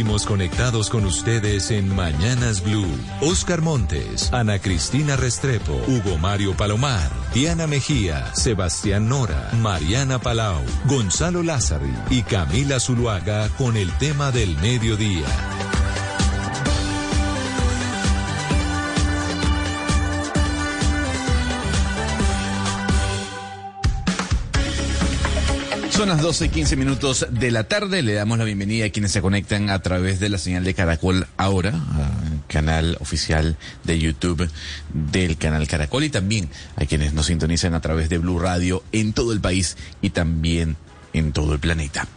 Seguimos conectados con ustedes en Mañanas Blue. Oscar Montes, Ana Cristina Restrepo, Hugo Mario Palomar, Diana Mejía, Sebastián Nora, Mariana Palau, Gonzalo Lázari y Camila Zuluaga con el tema del mediodía. Son las 12 y 15 minutos de la tarde. Le damos la bienvenida a quienes se conectan a través de la señal de Caracol ahora, canal oficial de YouTube del canal Caracol y también a quienes nos sintonizan a través de Blue Radio en todo el país y también en todo el planeta.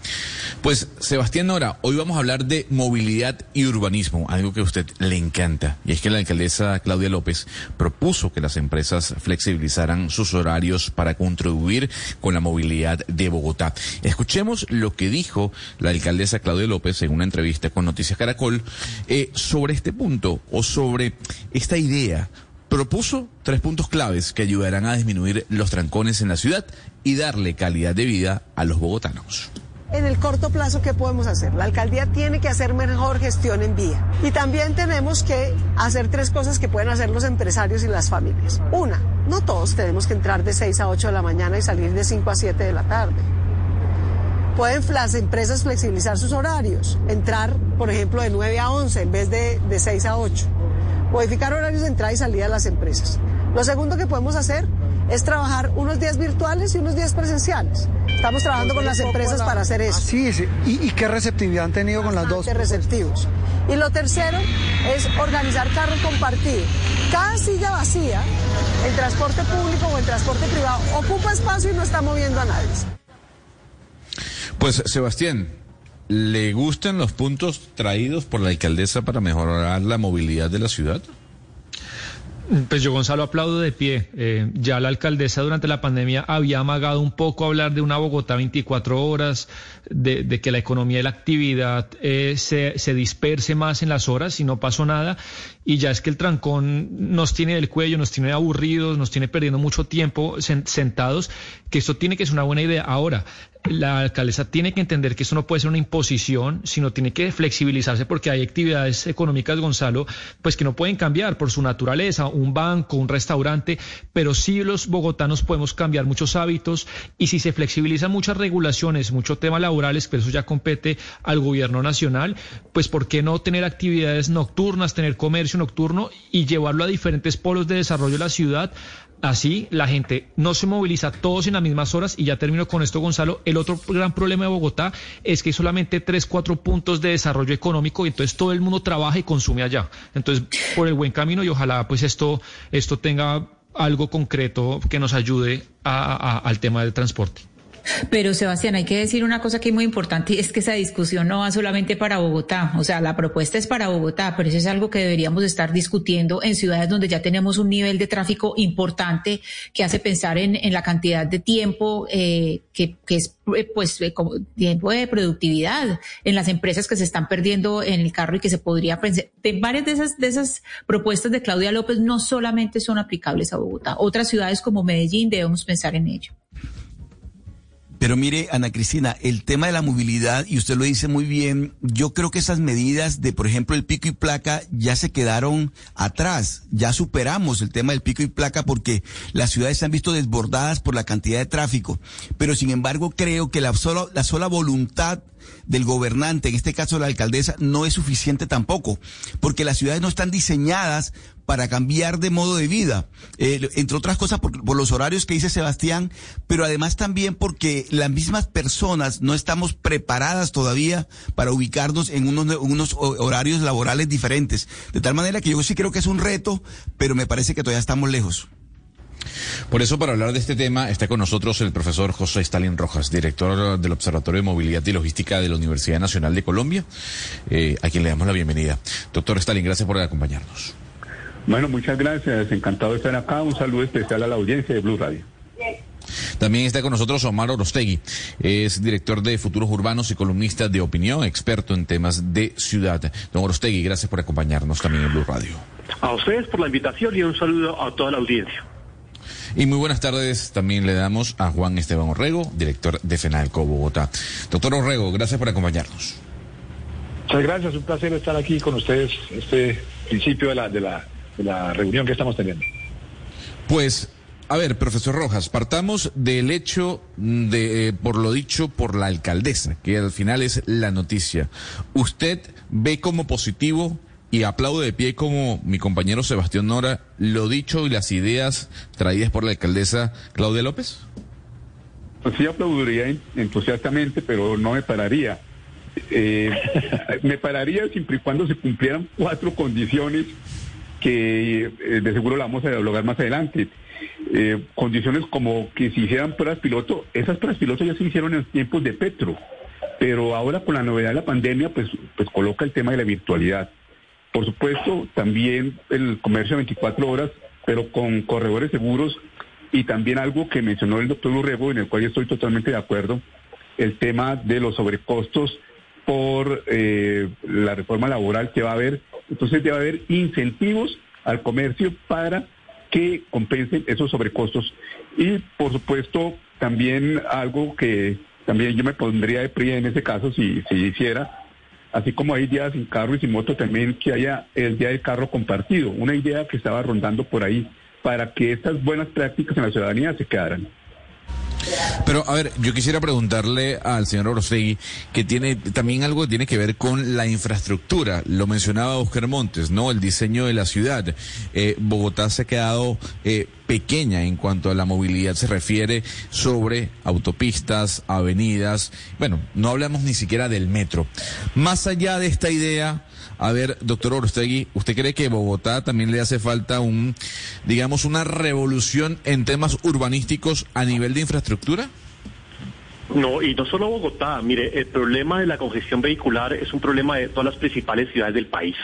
Pues Sebastián Nora, hoy vamos a hablar de movilidad y urbanismo, algo que a usted le encanta. Y es que la alcaldesa Claudia López propuso que las empresas flexibilizaran sus horarios para contribuir con la movilidad de Bogotá. Escuchemos lo que dijo la alcaldesa Claudia López en una entrevista con Noticias Caracol eh, sobre este punto o sobre esta idea propuso tres puntos claves que ayudarán a disminuir los trancones en la ciudad y darle calidad de vida a los bogotanos. En el corto plazo, ¿qué podemos hacer? La alcaldía tiene que hacer mejor gestión en vía. Y también tenemos que hacer tres cosas que pueden hacer los empresarios y las familias. Una, no todos tenemos que entrar de 6 a 8 de la mañana y salir de 5 a 7 de la tarde. Pueden las empresas flexibilizar sus horarios, entrar, por ejemplo, de 9 a 11 en vez de, de 6 a 8 modificar horarios de entrada y salida de las empresas. Lo segundo que podemos hacer es trabajar unos días virtuales y unos días presenciales. Estamos trabajando con las empresas para hacer eso. Sí, sí. ¿Y, qué receptividad han tenido con las dos? receptivos. Y lo tercero es organizar carro compartido. Cada silla vacía, en transporte público o en transporte privado, ocupa espacio y no está moviendo a nadie. Pues Sebastián, ¿Le gustan los puntos traídos por la alcaldesa para mejorar la movilidad de la ciudad? Pues yo, Gonzalo, aplaudo de pie. Eh, ya la alcaldesa durante la pandemia había amagado un poco hablar de una Bogotá 24 horas, de, que la economía y la actividad eh, se, se, disperse más en las horas y no pasó nada. Y ya es que el trancón nos tiene del cuello, nos tiene aburridos, nos tiene perdiendo mucho tiempo sentados, que esto tiene que ser una buena idea. Ahora, la alcaldesa tiene que entender que esto no puede ser una imposición, sino tiene que flexibilizarse porque hay actividades económicas, Gonzalo, pues que no pueden cambiar por su naturaleza, un banco, un restaurante, pero sí los bogotanos podemos cambiar muchos hábitos y si se flexibilizan muchas regulaciones, muchos temas laborales, pero eso ya compete al gobierno nacional, pues ¿por qué no tener actividades nocturnas, tener comercio nocturno y llevarlo a diferentes polos de desarrollo de la ciudad? Así la gente no se moviliza todos en las mismas horas y ya termino con esto, Gonzalo. El otro gran problema de Bogotá es que hay solamente tres, cuatro puntos de desarrollo económico y entonces todo el mundo trabaja y consume allá. Entonces, por el buen camino y ojalá pues esto, esto tenga algo concreto que nos ayude al tema del transporte. Pero Sebastián, hay que decir una cosa que es muy importante y es que esa discusión no va solamente para Bogotá, o sea, la propuesta es para Bogotá, pero eso es algo que deberíamos estar discutiendo en ciudades donde ya tenemos un nivel de tráfico importante que hace pensar en, la cantidad de tiempo eh, que, es eh, pues eh, como tiempo de productividad en las empresas que se están perdiendo en el carro y que se podría pensar. Varias de esas, de esas propuestas de Claudia López no solamente son aplicables a Bogotá, otras ciudades como Medellín debemos pensar en ello. Pero mire, Ana Cristina, el tema de la movilidad, y usted lo dice muy bien, yo creo que esas medidas de, por ejemplo, el pico y placa ya se quedaron atrás, ya superamos el tema del pico y placa porque las ciudades se han visto desbordadas por la cantidad de tráfico. Pero sin embargo, creo que la sola, la sola voluntad del gobernante, en este caso la alcaldesa, no es suficiente tampoco, porque las ciudades no están diseñadas para cambiar de modo de vida, eh, entre otras cosas por, los horarios que dice Sebastián, pero además también porque las mismas personas no estamos preparadas todavía para ubicarnos en unos, horarios laborales diferentes. De tal manera que yo sí creo que es un reto, pero me parece que todavía estamos lejos. Por eso, para hablar de este tema, está con nosotros el profesor José Stalin Rojas, director del Observatorio de Movilidad y Logística de la Universidad Nacional de Colombia, eh, a quien le damos la bienvenida. Doctor Stalin, gracias por acompañarnos. Bueno, muchas gracias. Encantado de estar acá. Un saludo especial a la audiencia de Blue Radio. También está con nosotros Omar Orostegui, es director de Futuros Urbanos y columnista de opinión, experto en temas de ciudad. Don Orostegui, gracias por acompañarnos también en Blue Radio. A ustedes por la invitación y un saludo a toda la audiencia. Y muy buenas tardes también le damos a Juan Esteban Orrego, director de FENALCO Bogotá. Doctor Orrego, gracias por acompañarnos. Muchas gracias, un placer estar aquí con ustedes este principio de la, de la, de la reunión que estamos teniendo. Pues a ver, profesor Rojas, partamos del hecho de, eh, por lo dicho por la alcaldesa, que al final es la noticia. ¿Usted ve como positivo y aplaude de pie como mi compañero Sebastián Nora lo dicho y las ideas traídas por la alcaldesa Claudia López? Pues sí, aplaudiría entusiastamente, pero no me pararía. Eh, me pararía siempre y cuando se cumplieran cuatro condiciones que eh, de seguro la vamos a dialogar más adelante. Eh, condiciones como que se hicieran pruebas piloto, esas pruebas piloto ya se hicieron en tiempos de Petro, pero ahora con la novedad de la pandemia, pues, pues coloca el tema de la virtualidad. Por supuesto, también el comercio de 24 horas, pero con corredores seguros y también algo que mencionó el doctor Urrego, en el cual yo estoy totalmente de acuerdo, el tema de los sobrecostos por eh, la reforma laboral que va a haber. Entonces debe haber incentivos al comercio para que compensen esos sobrecostos. Y por supuesto, también algo que también yo me pondría de PRI en ese caso si, si hiciera, así como hay días sin carro y sin moto, también que haya el día del carro compartido, una idea que estaba rondando por ahí para que estas buenas prácticas en la ciudadanía se quedaran. Pero, a ver, yo quisiera preguntarle al señor Orostegui, que tiene también algo que tiene que ver con la infraestructura. Lo mencionaba Oscar Montes, ¿no? El diseño de la ciudad. Eh, Bogotá se ha quedado eh, pequeña en cuanto a la movilidad se refiere sobre autopistas, avenidas. Bueno, no hablamos ni siquiera del metro. Más allá de esta idea a ver, doctor Orostegui, ¿usted cree que Bogotá también le hace falta un, digamos, una revolución en temas urbanísticos a nivel de infraestructura? No, y no solo Bogotá. Mire, el problema de la congestión vehicular es un problema de todas las principales ciudades del país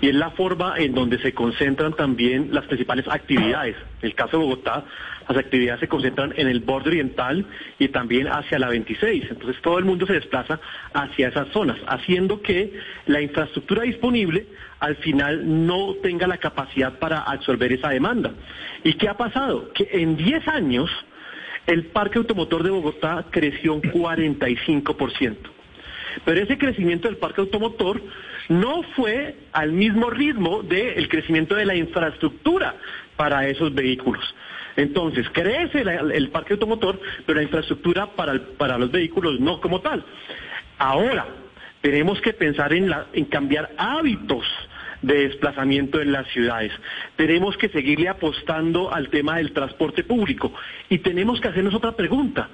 y es la forma en donde se concentran también las principales actividades. En el caso de Bogotá, las actividades se concentran en el borde oriental y también hacia la 26. Entonces todo el mundo se desplaza hacia esas zonas, haciendo que la infraestructura disponible al final no tenga la capacidad para absorber esa demanda. ¿Y qué ha pasado? Que en 10 años el parque automotor de Bogotá creció un 45%. Pero ese crecimiento del parque automotor no fue al mismo ritmo del crecimiento de la infraestructura para esos vehículos. Entonces, crece el parque automotor, pero la infraestructura para, para los vehículos no como tal. Ahora, tenemos que pensar en, en cambiar hábitos de desplazamiento en las ciudades. Tenemos que seguirle apostando al tema del transporte público y tenemos que hacernos otra pregunta.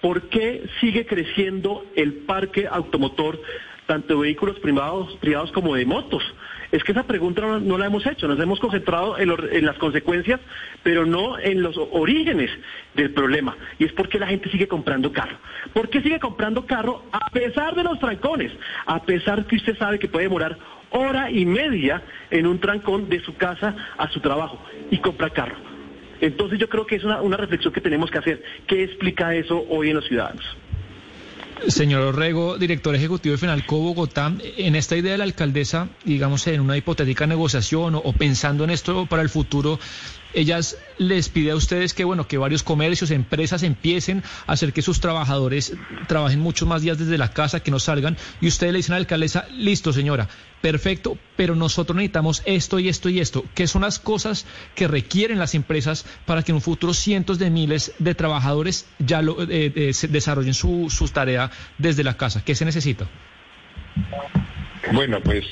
¿Por qué sigue creciendo el parque automotor, tanto de vehículos privados, privados como de motos? Es que esa pregunta no, la hemos hecho, nos hemos concentrado en, las consecuencias, pero no en los orígenes del problema. Y es porque la gente sigue comprando carro. ¿Por qué sigue comprando carro a pesar de los trancones? A pesar que usted sabe que puede demorar hora y media en un trancón de su casa a su trabajo y compra carro. Entonces yo creo que es una reflexión que tenemos que hacer. ¿Qué explica eso hoy en los ciudadanos? Señor Orrego, director ejecutivo de Finalco Bogotá, en esta idea de la alcaldesa, digamos en una hipotética negociación o, pensando en esto para el futuro, ellas les pide a ustedes que bueno que varios comercios, empresas empiecen a hacer que sus trabajadores trabajen muchos más días desde la casa, que no salgan, y ustedes le dicen a la alcaldesa, listo señora, perfecto, pero nosotros necesitamos esto y esto y esto, que son las cosas que requieren las empresas para que en un futuro cientos de miles de trabajadores ya lo, eh, eh, desarrollen su, su tarea desde la casa. ¿Qué se necesita? Bueno, pues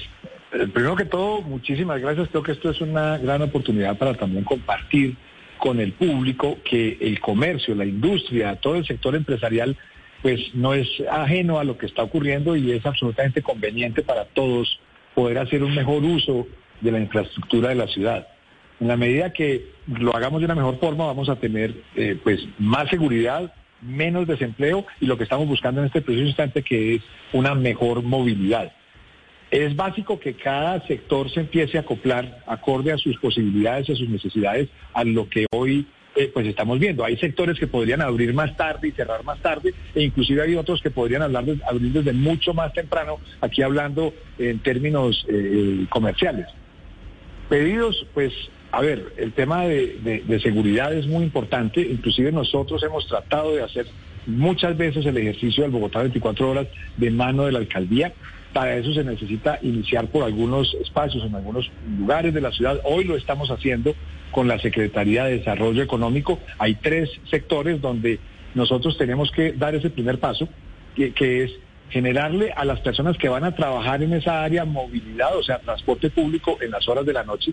eh, primero que todo, muchísimas gracias. Creo que esto es una gran oportunidad para también compartir con el público que el comercio, la industria, todo el sector empresarial, pues no es ajeno a lo que está ocurriendo y es absolutamente conveniente para todos poder hacer un mejor uso de la infraestructura de la ciudad. En la medida que lo hagamos de una mejor forma, vamos a tener eh, pues más seguridad, menos desempleo y lo que estamos buscando en este preciso instante que es una mejor movilidad. Es básico que cada sector se empiece a acoplar acorde a sus posibilidades a sus necesidades a lo que hoy eh, pues estamos viendo. Hay sectores que podrían abrir más tarde y cerrar más tarde e inclusive hay otros que podrían hablar abrir desde mucho más temprano, aquí hablando en términos eh, comerciales. Pedidos, pues a ver, el tema de, de, seguridad es muy importante, inclusive nosotros hemos tratado de hacer muchas veces el ejercicio del Bogotá 24 horas de mano de la alcaldía Para eso se necesita iniciar por algunos espacios, en algunos lugares de la ciudad. Hoy lo estamos haciendo con la Secretaría de Desarrollo Económico. Hay tres sectores donde nosotros tenemos que dar ese primer paso, que, es generarle a las personas que van a trabajar en esa área movilidad, o sea, transporte público en las horas de la noche,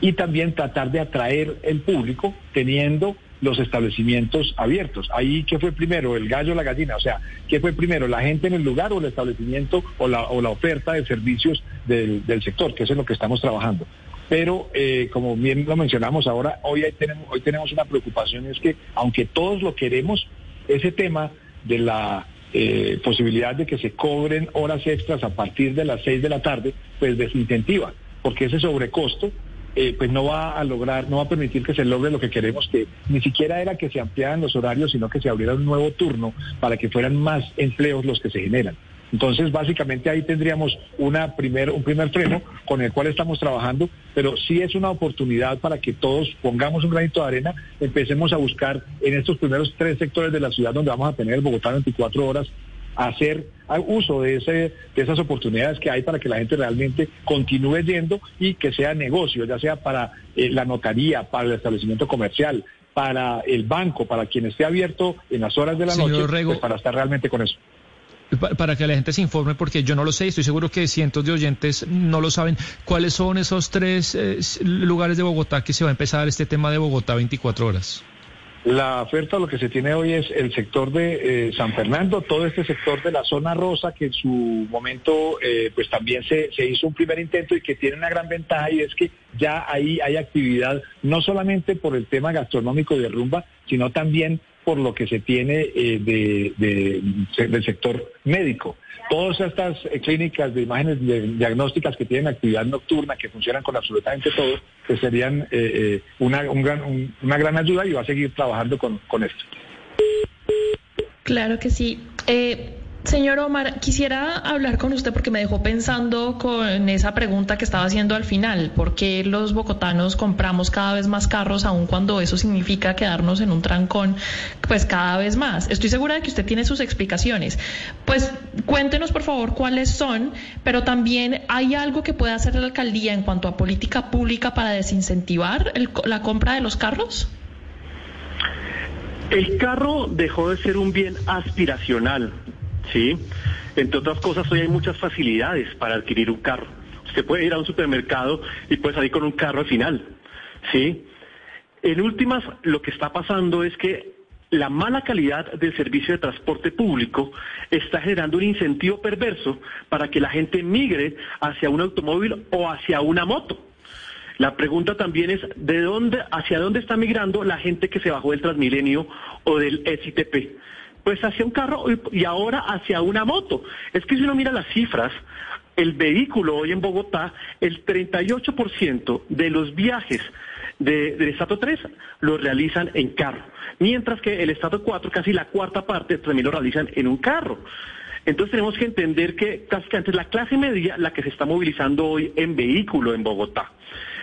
y también tratar de atraer el público teniendo los establecimientos abiertos. Ahí, ¿qué fue primero? ¿El gallo o la gallina? O sea, ¿qué fue primero? ¿La gente en el lugar o el establecimiento o la, o la oferta de servicios del, del sector? Que es lo que estamos trabajando. Pero, eh, como bien lo mencionamos ahora, hoy, tenemos, hoy tenemos una preocupación, es que aunque todos lo queremos, ese tema de la eh, posibilidad de que se cobren horas extras a partir de las seis de la tarde, pues desincentiva, porque ese sobrecosto eh, pues no va a lograr, no va a permitir que se logre lo que queremos, que ni siquiera era que se ampliaran los horarios, sino que se abriera un nuevo turno para que fueran más empleos los que se generan. Entonces, básicamente ahí tendríamos una primer, un primer freno con el cual estamos trabajando, pero sí es una oportunidad para que todos pongamos un granito de arena, empecemos a buscar en estos primeros tres sectores de la ciudad donde vamos a tener Bogotá 24 horas, hacer uso de, ese, de esas oportunidades que hay para que la gente realmente continúe yendo y que sea negocio, ya sea para eh, la notaría, para el establecimiento comercial, para el banco, para quien esté abierto en las horas de la noche, pues para estar realmente con eso para que la gente se informe, porque yo no lo sé, estoy seguro que cientos de oyentes no lo saben. ¿Cuáles son esos tres eh, lugares de Bogotá que se va a empezar este tema de Bogotá 24 horas? La oferta, lo que se tiene hoy es el sector de eh, San Fernando, todo este sector de la zona rosa, que en su momento eh, pues también se, hizo un primer intento y que tiene una gran ventaja y es que ya ahí hay actividad, no solamente por el tema gastronómico de rumba, sino también por lo que se tiene eh, de, del sector médico. Todas estas eh, clínicas de imágenes diagnósticas que tienen actividad nocturna, que funcionan con absolutamente todo, pues serían eh, una, una gran ayuda y va a seguir trabajando con, con esto. Claro que sí. Señor Omar, quisiera hablar con usted porque me dejó pensando con esa pregunta que estaba haciendo al final. ¿Por qué los bogotanos compramos cada vez más carros aun cuando eso significa quedarnos en un trancón pues cada vez más? Estoy segura de que usted tiene sus explicaciones. Pues cuéntenos por favor cuáles son, pero también hay algo que puede hacer la alcaldía en cuanto a política pública para desincentivar la compra de los carros. El carro dejó de ser un bien aspiracional ¿sí? Entre otras cosas, hoy hay muchas facilidades para adquirir un carro. Usted puede ir a un supermercado y puede salir con un carro al final, ¿sí? En últimas, lo que está pasando es que la mala calidad del servicio de transporte público está generando un incentivo perverso para que la gente migre hacia un automóvil o hacia una moto. La pregunta también es de dónde, hacia dónde está migrando la gente que se bajó del Transmilenio o del SITP pues hacia un carro y ahora hacia una moto. Es que si uno mira las cifras, el vehículo hoy en Bogotá, el 38% de los viajes del Estado 3 lo realizan en carro, mientras que el Estado 4, casi la cuarta parte, también lo realizan en un carro. Entonces tenemos que entender que casi es la clase media la que se está movilizando hoy en vehículo en Bogotá.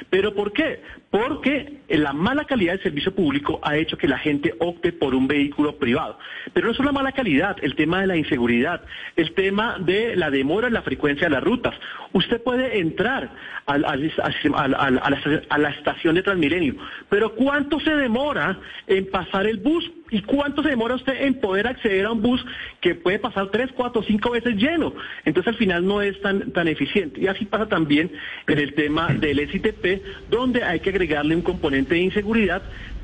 ¿Pero por qué? Porque la mala calidad del servicio público ha hecho que la gente opte por un vehículo privado. Pero no solo la mala calidad, el tema de la inseguridad, el tema de la demora en la frecuencia de las rutas. Usted puede entrar a, la, estación de Transmilenio, pero ¿cuánto se demora en pasar el bus? ¿Y cuánto se demora usted en poder acceder a un bus que puede pasar tres, cuatro, cinco veces lleno? Entonces al final no es tan, tan eficiente. Y así pasa también en el tema del SITP, donde hay que agregarle un componente de inseguridad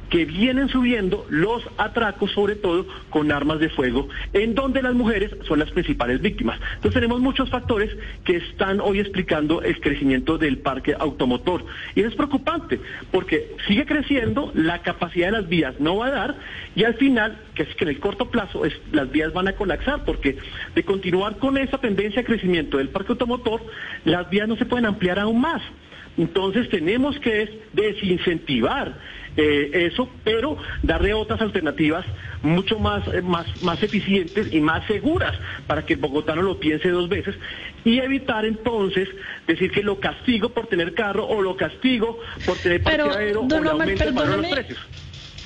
que vienen subiendo los atracos, sobre todo con armas de fuego, en donde las mujeres son las principales víctimas. Entonces tenemos muchos factores que están hoy explicando el crecimiento del parque automotor. Y es preocupante, porque sigue creciendo, la capacidad de las vías no va a dar, y al final, que es que en el corto plazo es, las vías van a colapsar, porque de continuar con esa tendencia de crecimiento del parque automotor, las vías no se pueden ampliar aún más. Entonces tenemos que desincentivar eh, eso, pero darle otras alternativas mucho más, eh, más, más eficientes y más seguras para que el bogotano lo piense dos veces y evitar entonces decir que lo castigo por tener carro o lo castigo por tener pero, parqueadero o le aumento los precios.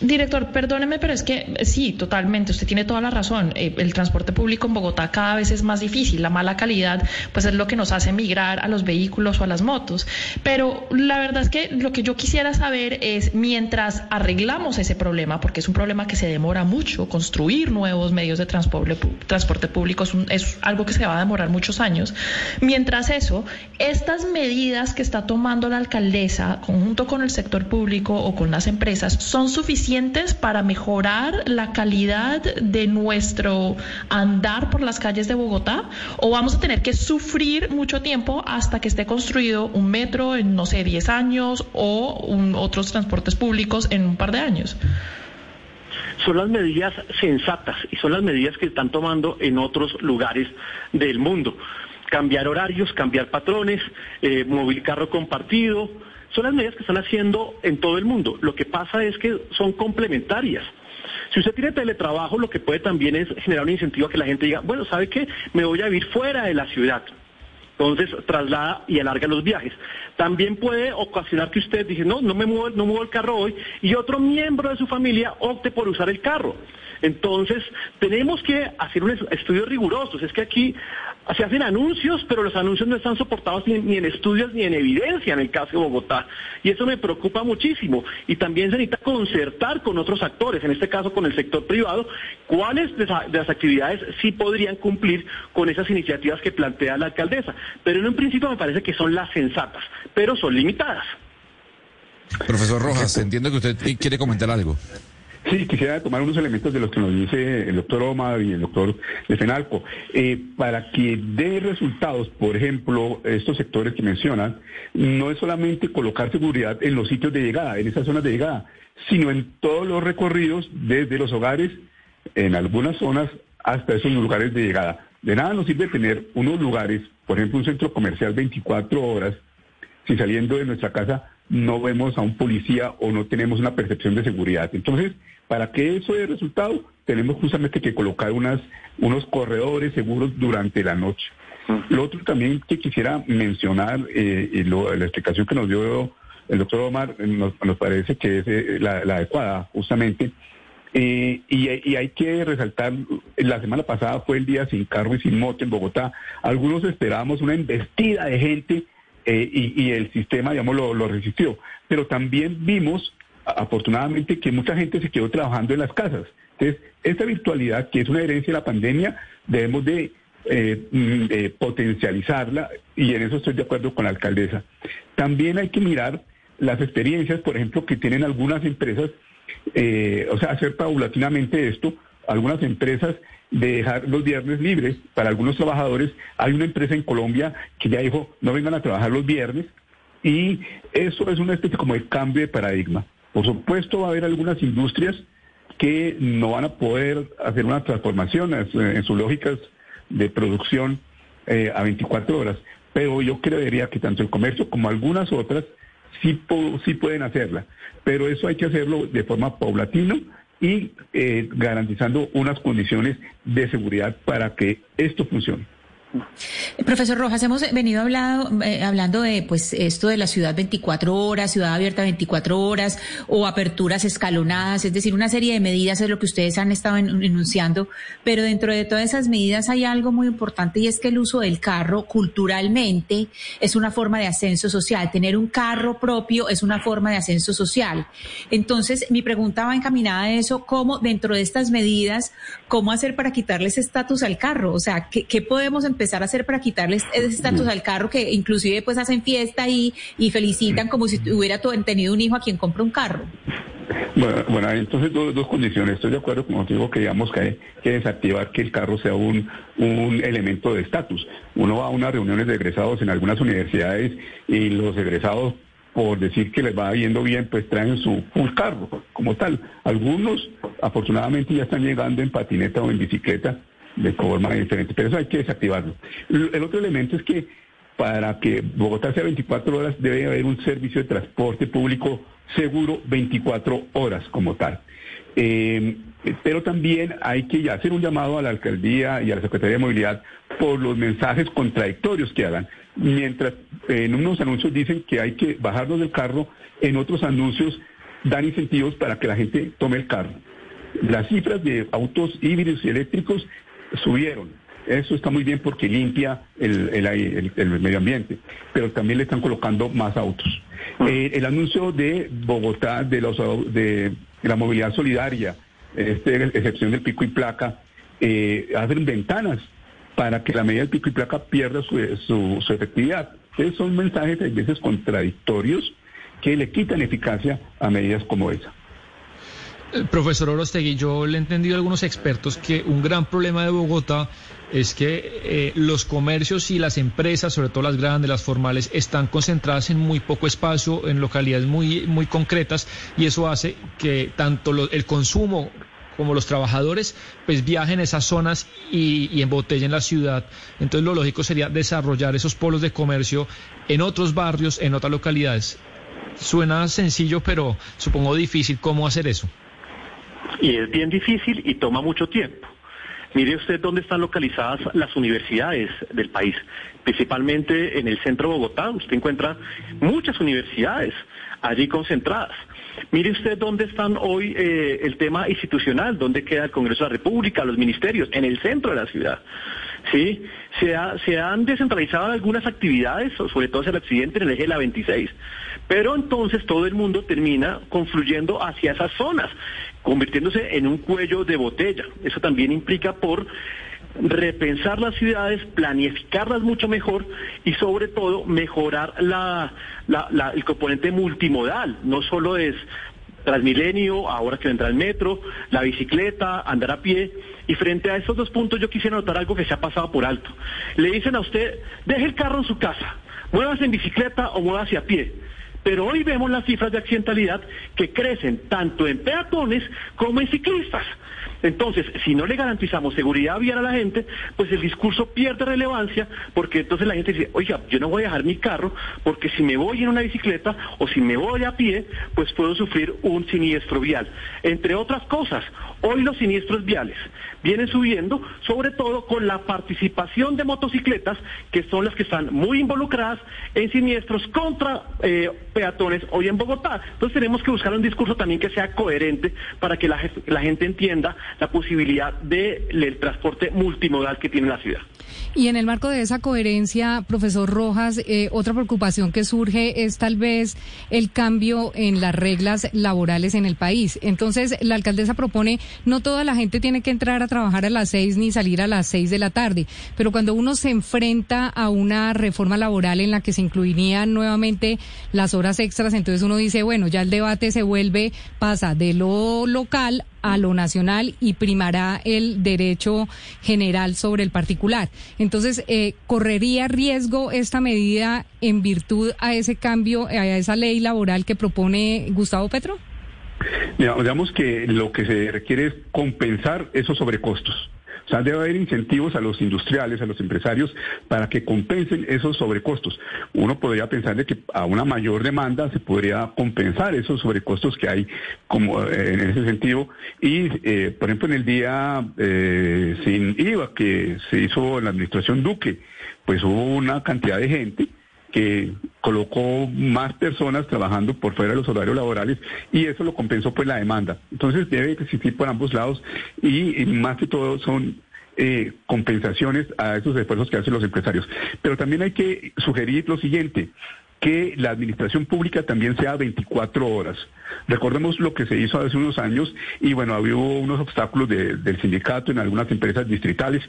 Director, perdóneme, pero es que sí, totalmente, usted tiene toda la razón. Eh, el transporte público en Bogotá cada vez es más difícil. La mala calidad, pues es lo que nos hace migrar a los vehículos o a las motos. Pero la verdad es que lo que yo quisiera saber es, mientras arreglamos ese problema, porque es un problema que se demora mucho, construir nuevos medios de transporte, transporte público es, es algo que se va a demorar muchos años. Mientras eso, estas medidas que está tomando la alcaldesa, conjunto con el sector público o con las empresas, son suficientes para mejorar la calidad de nuestro andar por las calles de Bogotá? ¿O vamos a tener que sufrir mucho tiempo hasta que esté construido un metro en, no sé, 10 años o otros transportes públicos en un par de años? son las medidas sensatas y son las medidas que están tomando en otros lugares del mundo. Cambiar horarios, cambiar patrones, eh, carro compartido, son las medidas que están haciendo en todo el mundo. Lo que pasa es que son complementarias. Si usted tiene teletrabajo, lo que puede también es generar un incentivo a que la gente diga, bueno, ¿sabe qué? Me voy a vivir fuera de la ciudad. Entonces traslada y alarga los viajes. También puede ocasionar que usted dice, no, no me muevo, no muevo el carro hoy, y otro miembro de su familia opte por usar el carro. Entonces, tenemos que hacer un estudio riguroso. Es que aquí se hacen anuncios, pero los anuncios no están soportados ni, en estudios ni en evidencia en el caso de Bogotá. Y eso me preocupa muchísimo. Y también se necesita concertar con otros actores, en este caso con el sector privado, cuáles de, las actividades sí podrían cumplir con esas iniciativas que plantea la alcaldesa. Pero en un principio me parece que son las sensatas, pero son limitadas. Profesor Rojas, entiendo que usted quiere comentar algo. Sí, quisiera tomar unos elementos de los que nos dice el doctor Omar y el doctor de FENALCO. Eh, para que dé resultados, por ejemplo, estos sectores que mencionan, no es solamente colocar seguridad en los sitios de llegada, en esas zonas de llegada, sino en todos los recorridos, desde los hogares, en algunas zonas, hasta esos lugares de llegada. De nada nos sirve tener unos lugares, por ejemplo, un centro comercial 24 horas, si saliendo de nuestra casa no vemos a un policía o no tenemos una percepción de seguridad. Entonces, para que eso dé resultado, tenemos justamente que colocar unas, unos corredores seguros durante la noche. Lo otro también que quisiera mencionar, eh, y la explicación que nos dio el doctor Omar, nos, parece que es eh, la, adecuada, justamente. Eh, y, hay que resaltar, la semana pasada fue el día sin carro y sin moto en Bogotá. Algunos esperábamos una embestida de gente y, el sistema, digamos, lo, resistió. Pero también vimos afortunadamente que mucha gente se quedó trabajando en las casas. Entonces, esta virtualidad, que es una herencia de la pandemia, debemos de, eh, potencializarla y en eso estoy de acuerdo con la alcaldesa. También hay que mirar las experiencias, por ejemplo, que tienen algunas empresas, eh, o sea, hacer paulatinamente esto, algunas empresas de dejar los viernes libres para algunos trabajadores. Hay una empresa en Colombia que ya dijo, no vengan a trabajar los viernes, y eso es una especie como de cambio de paradigma. Por supuesto va a haber algunas industrias que no van a poder hacer una transformación en, sus lógicas de producción eh, a 24 horas, pero yo creería que tanto el comercio como algunas otras sí, sí pueden hacerla, pero eso hay que hacerlo de forma paulatina y eh, garantizando unas condiciones de seguridad para que esto funcione. Profesor Rojas, hemos venido hablado, eh, hablando de pues esto de la ciudad 24 horas, ciudad abierta 24 horas o aperturas escalonadas, es decir, una serie de medidas es lo que ustedes han estado enunciando, pero dentro de todas esas medidas hay algo muy importante y es que el uso del carro culturalmente es una forma de ascenso social. Tener un carro propio es una forma de ascenso social. Entonces, mi pregunta va encaminada a eso, ¿cómo dentro de estas medidas, cómo hacer para quitarles estatus al carro? O sea, ¿qué, qué podemos empezar empezar a hacer para quitarles ese estatus al carro que inclusive pues hacen fiesta y, y felicitan como si hubiera tenido un hijo a quien compra un carro? Bueno, bueno entonces dos, dos condiciones. Estoy de acuerdo con digo que digamos que hay que desactivar que el carro sea un, un elemento de estatus. Uno va a unas reuniones de egresados en algunas universidades y los egresados por decir que les va yendo bien, pues traen su un carro como tal. Algunos afortunadamente ya están llegando en patineta o en bicicleta de forma diferente, pero eso hay que desactivarlo. El otro elemento es que para que Bogotá sea 24 horas debe haber un servicio de transporte público seguro 24 horas como tal. Eh, pero también hay que hacer un llamado a la alcaldía y a la Secretaría de Movilidad por los mensajes contradictorios que hagan. Mientras en unos anuncios dicen que hay que bajarnos del carro, en otros anuncios dar incentivos para que la gente tome el carro. Las cifras de autos híbridos y eléctricos subieron. Eso está muy bien porque limpia el, medio ambiente, pero también le están colocando más autos. Eh, el anuncio de Bogotá de, los, de la movilidad solidaria, este, excepción del pico y placa, eh, abren ventanas para que la medida del pico y placa pierda su, su, efectividad. Entonces son mensajes a veces contradictorios que le quitan eficacia a medidas como esa. Eh, profesor Orostegui, yo le he entendido a algunos expertos que un gran problema de Bogotá es que eh, los comercios y las empresas, sobre todo las grandes, las formales, están concentradas en muy poco espacio, en localidades muy, muy concretas, y eso hace que tanto el consumo como los trabajadores, pues viajen a esas zonas y, y embotellen la ciudad. Entonces lo lógico sería desarrollar esos polos de comercio en otros barrios, en otras localidades. Suena sencillo, pero supongo difícil cómo hacer eso. Y es bien difícil y toma mucho tiempo. Mire usted dónde están localizadas las universidades del país, principalmente en el centro de Bogotá. Usted encuentra muchas universidades allí concentradas. Mire usted dónde están hoy eh, el tema institucional, dónde queda el Congreso de la República, los ministerios, en el centro de la ciudad. ¿sí? Se, se han descentralizado algunas actividades, sobre todo hacia el accidente en el eje de la 26, pero entonces todo el mundo termina confluyendo hacia esas zonas, convirtiéndose en un cuello de botella. Eso también implica por repensar las ciudades, planificarlas mucho mejor y sobre todo mejorar el componente multimodal. No solo es Transmilenio, ahora que vendrá el metro, la bicicleta, andar a pie. Y frente a estos dos puntos yo quisiera notar algo que se ha pasado por alto. Le dicen a usted, deje el carro en su casa, muévase en bicicleta o muévase a pie. Pero hoy vemos las cifras de accidentalidad que crecen tanto en peatones como en ciclistas. Entonces, si no le garantizamos seguridad vial a la gente, pues el discurso pierde relevancia porque entonces la gente dice, oiga, yo no voy a dejar mi carro porque si me voy en una bicicleta o si me voy a pie, pues puedo sufrir un siniestro vial. Entre otras cosas, hoy los siniestros viales vienen subiendo, sobre todo con la participación de motocicletas, que son las que están muy involucradas en siniestros contra eh, peatones hoy en Bogotá. Entonces tenemos que buscar un discurso también que sea coherente para que la, la gente entienda la posibilidad del transporte multimodal que tiene la ciudad. Y en el marco de esa coherencia, profesor Rojas, eh, otra preocupación que surge es tal vez el cambio en las reglas laborales en el país. Entonces, la alcaldesa propone, no toda la gente tiene que entrar a trabajar a las seis ni salir a las seis de la tarde, pero cuando uno se enfrenta a una reforma laboral en la que se incluirían nuevamente las horas extras, entonces uno dice, bueno, ya el debate se vuelve, pasa de lo local a lo nacional y primará el derecho general sobre el particular. Entonces, eh, ¿correría riesgo esta medida en virtud a ese cambio, a esa ley laboral que propone Gustavo Petro? Digamos que lo que se requiere es compensar esos sobrecostos. O sea, debe haber incentivos a los industriales, a los empresarios, para que compensen esos sobrecostos. Uno podría pensar de que a una mayor demanda se podría compensar esos sobrecostos que hay como eh, en ese sentido. Y, eh, por ejemplo, en el día eh, sin IVA que se hizo en la administración Duque, pues hubo una cantidad de gente que colocó más personas trabajando por fuera de los horarios laborales y eso lo compensó pues la demanda. Entonces debe existir por ambos lados y, más que todo son eh, compensaciones a esos esfuerzos que hacen los empresarios. Pero también hay que sugerir lo siguiente, que la administración pública también sea 24 horas. Recordemos lo que se hizo hace unos años y bueno, había unos obstáculos del sindicato en algunas empresas distritales,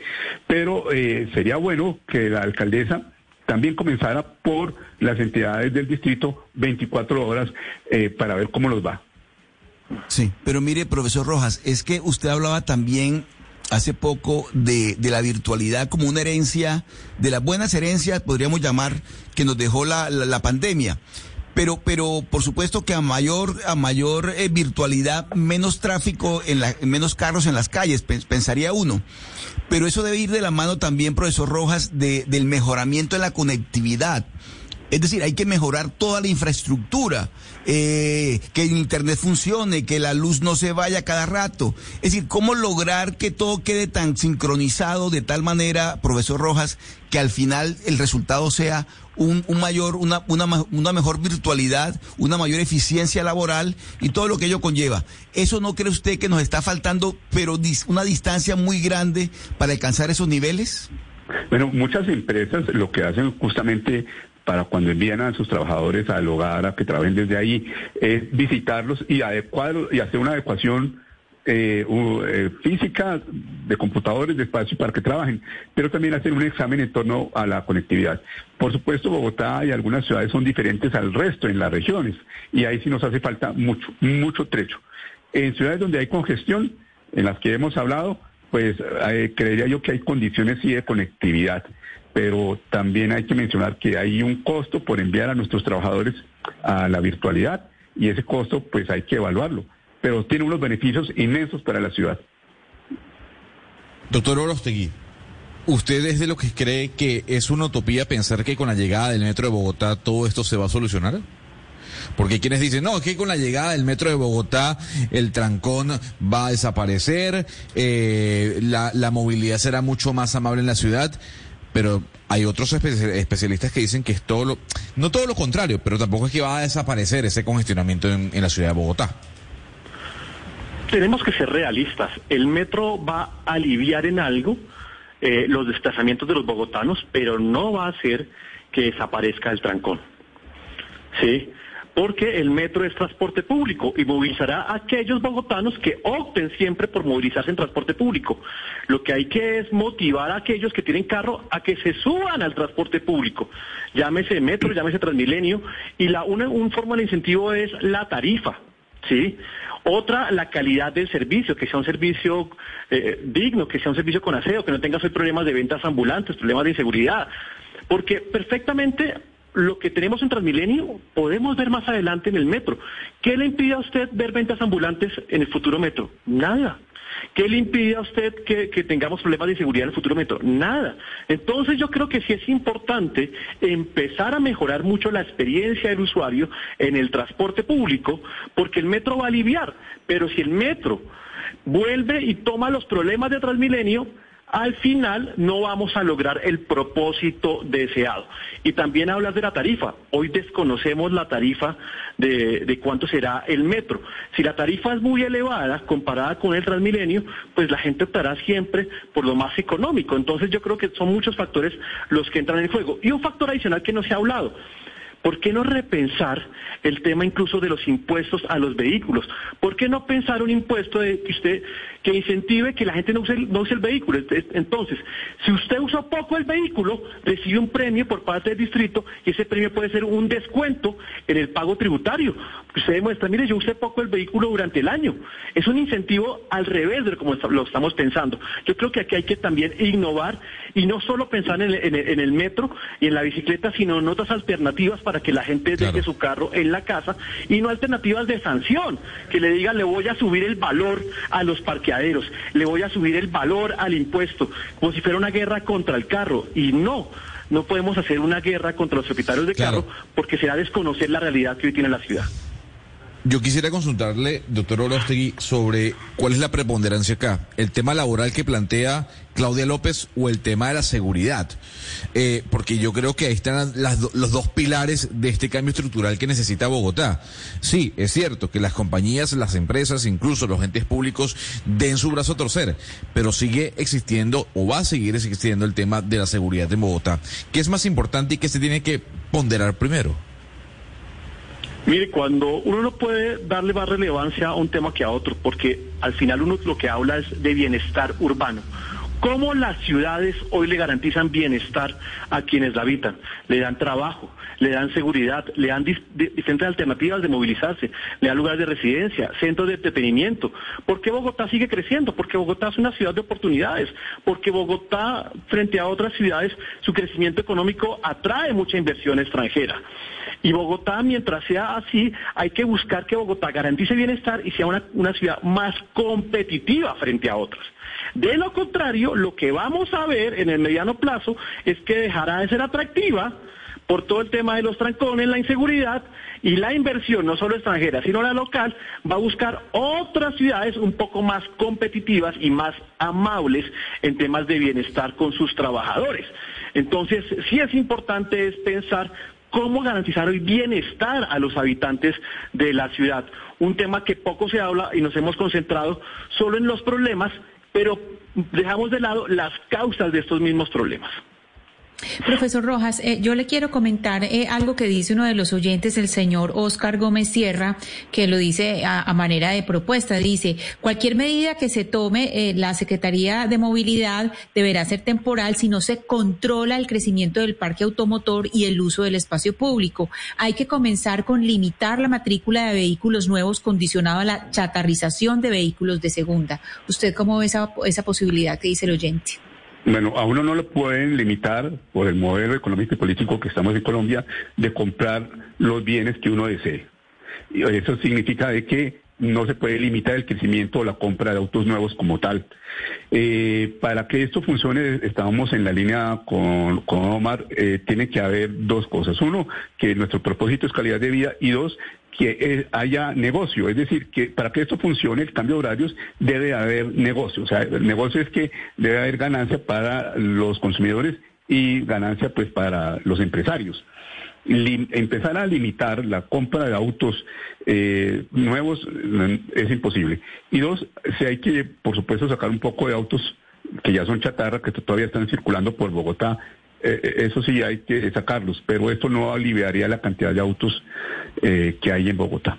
pero eh, sería bueno que la alcaldesa también comenzara por las entidades del distrito 24 horas eh, para ver cómo los va. Sí, pero mire, profesor Rojas, es que usted hablaba también hace poco de, de, la virtualidad como una herencia, de las buenas herencias, podríamos llamar, que nos dejó la, la, pandemia. Pero, pero por supuesto que a mayor, a mayor eh, virtualidad, menos tráfico, en la, menos carros en las calles, pensaría uno. Pero eso debe ir de la mano también, profesor Rojas, de, del mejoramiento en la conectividad. Es decir, hay que mejorar toda la infraestructura, eh, que el Internet funcione, que la luz no se vaya cada rato. Es decir, cómo lograr que todo quede tan sincronizado de tal manera, profesor Rojas, que al final el resultado sea un, mayor, una, una, una, mejor virtualidad, una mayor eficiencia laboral y todo lo que ello conlleva. ¿Eso no cree usted que nos está faltando, pero una distancia muy grande para alcanzar esos niveles? Bueno, muchas empresas lo que hacen justamente para cuando envían a sus trabajadores al hogar a que trabajen desde ahí es visitarlos y adecuar y hacer una adecuación eh, eh, física de computadores, de espacio para que trabajen, pero también hacer un examen en torno a la conectividad. Por supuesto, Bogotá y algunas ciudades son diferentes al resto en las regiones y ahí sí nos hace falta mucho, mucho trecho. En ciudades donde hay congestión, en las que hemos hablado, pues eh, creería yo que hay condiciones sí de conectividad, pero también hay que mencionar que hay un costo por enviar a nuestros trabajadores a la virtualidad y ese costo pues hay que evaluarlo pero tiene unos beneficios inmensos para la ciudad. Doctor Orostegui, ¿usted es de lo que cree que es una utopía pensar que con la llegada del metro de Bogotá todo esto se va a solucionar? Porque quienes dicen, no, es que con la llegada del metro de Bogotá el trancón va a desaparecer, eh, la, la, movilidad será mucho más amable en la ciudad, pero hay otros especialistas que dicen que es todo lo, no todo lo contrario, pero tampoco es que va a desaparecer ese congestionamiento en la ciudad de Bogotá tenemos que ser realistas. El metro va a aliviar en algo eh, los desplazamientos de los bogotanos, pero no va a hacer que desaparezca el trancón. ¿Sí? Porque el metro es transporte público y movilizará a aquellos bogotanos que opten siempre por movilizarse en transporte público. Lo que hay que es motivar a aquellos que tienen carro a que se suban al transporte público. Llámese metro, llámese Transmilenio, y la, una, un forma de incentivo es la tarifa. ¿sí? Otra, la calidad del servicio, que sea un servicio eh, digno, que sea un servicio con aseo, que no tenga problemas de ventas ambulantes, problemas de inseguridad. Porque perfectamente lo que tenemos en Transmilenio podemos ver más adelante en el metro. ¿Qué le impide a usted ver ventas ambulantes en el futuro metro? Nada. ¿Qué le impide a usted que, tengamos problemas de inseguridad en el futuro metro? Nada. Entonces yo creo que sí es importante empezar a mejorar mucho la experiencia del usuario en el transporte público, porque el metro va a aliviar, pero si el metro vuelve y toma los problemas de Transmilenio, al final no vamos a lograr el propósito deseado. Y también hablas de la tarifa. Hoy desconocemos la tarifa de, cuánto será el metro. Si la tarifa es muy elevada comparada con el Transmilenio, pues la gente optará siempre por lo más económico. Entonces yo creo que son muchos factores los que entran en juego. Y un factor adicional que no se ha hablado. ¿Por qué no repensar el tema incluso de los impuestos a los vehículos? ¿Por qué no pensar un impuesto que usted que incentive que la gente no use, no use el vehículo? Entonces, si usted usa poco el vehículo, recibe un premio por parte del distrito y ese premio puede ser un descuento en el pago tributario. Usted demuestra, mire, yo usé poco el vehículo durante el año. Es un incentivo al revés de como lo estamos pensando. Yo creo que aquí hay que también innovar y no solo pensar en el, en el metro y en la bicicleta, sino en otras alternativas para para que la gente deje su carro en la casa y no alternativas de sanción, que le diga le voy a subir el valor a los parqueaderos, le voy a subir el valor al impuesto, como si fuera una guerra contra el carro. Y no, no podemos hacer una guerra contra los propietarios de carro porque será desconocer la realidad que hoy tiene la ciudad. Yo quisiera consultarle, doctor Orostegui, sobre cuál es la preponderancia acá. El tema laboral que plantea Claudia López o el tema de la seguridad. Eh, porque yo creo que ahí están los dos pilares de este cambio estructural que necesita Bogotá. Sí, es cierto que las compañías, las empresas, incluso los entes públicos den su brazo a torcer, pero sigue existiendo o va a seguir existiendo el tema de la seguridad en Bogotá. ¿Qué es más importante y qué se tiene que ponderar primero? Mire, cuando uno no puede darle más relevancia a un tema que a otro, porque al final uno lo que habla es de bienestar urbano. ¿Cómo las ciudades hoy le garantizan bienestar a quienes la habitan? Le dan trabajo, le dan seguridad, le dan diferentes alternativas de movilizarse, le dan lugares de residencia, centros de entretenimiento. ¿Por qué Bogotá sigue creciendo? Porque Bogotá es una ciudad de oportunidades, porque Bogotá, frente a otras ciudades, su crecimiento económico atrae mucha inversión extranjera. Y Bogotá, mientras sea así, hay que buscar que Bogotá garantice bienestar y sea una, una ciudad más competitiva frente a otras. De lo contrario, lo que vamos a ver en el mediano plazo es que dejará de ser atractiva por todo el tema de los trancones, la inseguridad y la inversión, no solo extranjera, sino la local, va a buscar otras ciudades un poco más competitivas y más amables en temas de bienestar con sus trabajadores. Entonces, sí es importante es pensar cómo garantizar el bienestar a los habitantes de la ciudad. Un tema que poco se habla y nos hemos concentrado solo en los problemas, pero dejamos de lado las causas de estos mismos problemas. Profesor Rojas, eh, yo le quiero comentar eh, algo que dice uno de los oyentes, el señor Oscar Gómez Sierra, que lo dice a, manera de propuesta. Dice, cualquier medida que se tome, eh, la Secretaría de Movilidad deberá ser temporal si no se controla el crecimiento del parque automotor y el uso del espacio público. Hay que comenzar con limitar la matrícula de vehículos nuevos condicionado a la chatarrización de vehículos de segunda. ¿Usted cómo ve esa, esa posibilidad que dice el oyente? Bueno, a uno no lo pueden limitar por el modelo económico y político que estamos en Colombia de comprar los bienes que uno desee. Y eso significa de que no se puede limitar el crecimiento o la compra de autos nuevos como tal. Eh, para que esto funcione, estábamos en la línea con, Omar, eh, tiene que haber dos cosas. Uno, que nuestro propósito es calidad de vida y dos, que haya negocio. Es decir, que para que esto funcione, el cambio de horarios, debe haber negocio. O sea, el negocio es que debe haber ganancia para los consumidores y ganancia pues para los empresarios. empezar a limitar la compra de autos eh, nuevos mm, es imposible. Y dos, si hay que, por supuesto, sacar un poco de autos que ya son chatarra, que todavía están circulando por Bogotá eh, eh, eso sí hay que sacarlos, pero esto no aliviaría la cantidad de autos eh, que hay en Bogotá.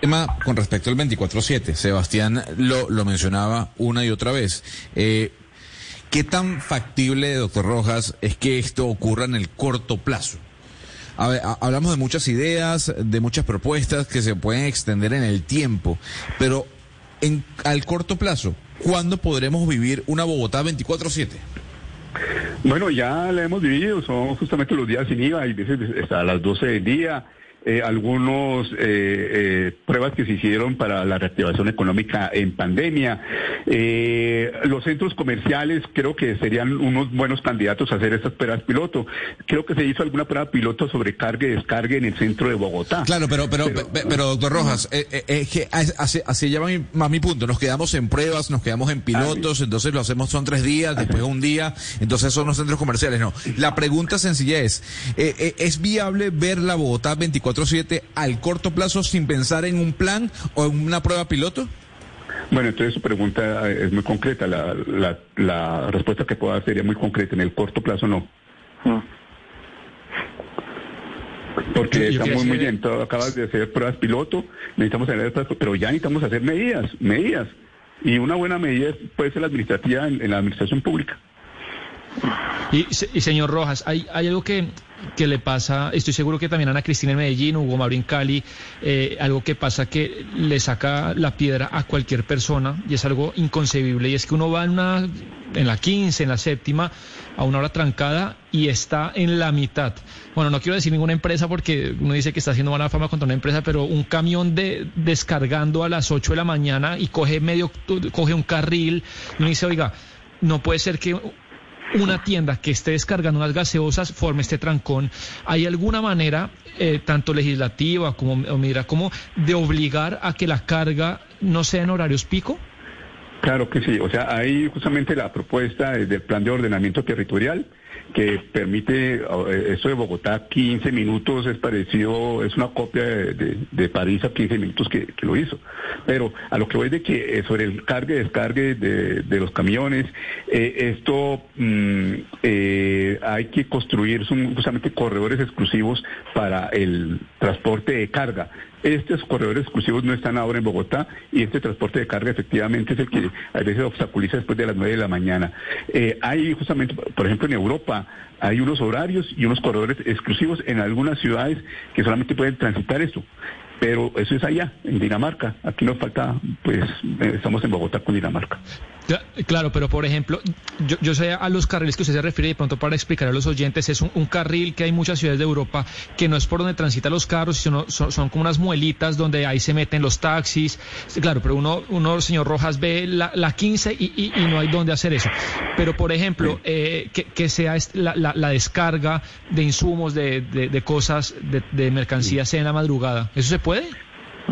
Tema con respecto al 24-7, Sebastián lo, lo mencionaba una y otra vez. ¿Qué tan factible, doctor Rojas, es que esto ocurra en el corto plazo? hablamos de muchas ideas, de muchas propuestas que se pueden extender en el tiempo, pero en, al corto plazo, ¿cuándo podremos vivir una Bogotá 24-7? Bueno, ya la hemos vivido, son justamente los días sin IVA, hay veces hasta las 12 del día, eh, algunos eh, eh, pruebas que se hicieron para la reactivación económica en pandemia. Eh, los centros comerciales creo que serían unos buenos candidatos a hacer estas pruebas piloto. Creo que se hizo alguna prueba piloto sobre carga y descarga en el centro de Bogotá. Claro, pero pero pero, doctor Rojas, que así, así lleva más mi punto. Nos quedamos en pruebas, nos quedamos en pilotos, entonces lo hacemos son tres días, después un día, entonces son los centros comerciales. No, la pregunta sencilla es, ¿es viable ver la Bogotá 24 siete al corto plazo sin pensar en un plan o en una prueba piloto? Bueno, entonces su pregunta es muy concreta. La, la, respuesta que puedo dar sería muy concreta. En el corto plazo no. Ah. Porque estamos muy bien. Todo, acabas de hacer pruebas piloto, necesitamos hacer pero ya necesitamos hacer medidas, medidas. Y una buena medida puede ser la administrativa en la administración pública. Y, señor Rojas, hay, hay algo que, que, le pasa, estoy seguro que también Ana Cristina en Medellín, Hugo Mauro en Cali, eh, algo que pasa que le saca la piedra a cualquier persona y es algo inconcebible y es que uno va en, una, en la 15, en la séptima, a una hora trancada y está en la mitad. Bueno, no quiero decir ninguna empresa porque uno dice que está haciendo mala fama contra una empresa, pero un camión de descargando a las 8 de la mañana y coge medio, coge un carril y uno dice, oiga, no puede ser que una tienda que esté descargando unas gaseosas forme este trancón, ¿hay alguna manera, eh, tanto legislativa como mira, como de obligar a que la carga no sea en horarios pico? Claro que sí, o sea, hay justamente la propuesta del plan de ordenamiento territorial que permite, eh, eso de Bogotá, 15 minutos es parecido, es una copia de, París a 15 minutos que, lo hizo. Pero a lo que voy de que eh, sobre el cargue y descargue de, los camiones, eh, esto mm, hay que construir justamente corredores exclusivos para el transporte de carga. Estos corredores exclusivos no están ahora en Bogotá y este transporte de carga efectivamente es el que a veces obstaculiza después de las 9 de la mañana. Eh, hay justamente, por ejemplo, en Europa hay unos horarios y unos corredores exclusivos en algunas ciudades que solamente pueden transitar esto. Pero eso es allá, en Dinamarca. Aquí nos falta, pues, eh, estamos en Bogotá con Dinamarca. Claro, pero por ejemplo, yo, sé a los carriles que usted se refiere de pronto para explicar a los oyentes, es un, carril que hay muchas ciudades de Europa que no es por donde transitan los carros, sino son, como unas muelitas donde ahí se meten los taxis. Claro, pero uno, uno señor Rojas, ve la, 15 y, no hay dónde hacer eso. Pero por ejemplo, eh, que, sea la, descarga de insumos, de, cosas, de, de mercancías en la madrugada, ¿eso se puede?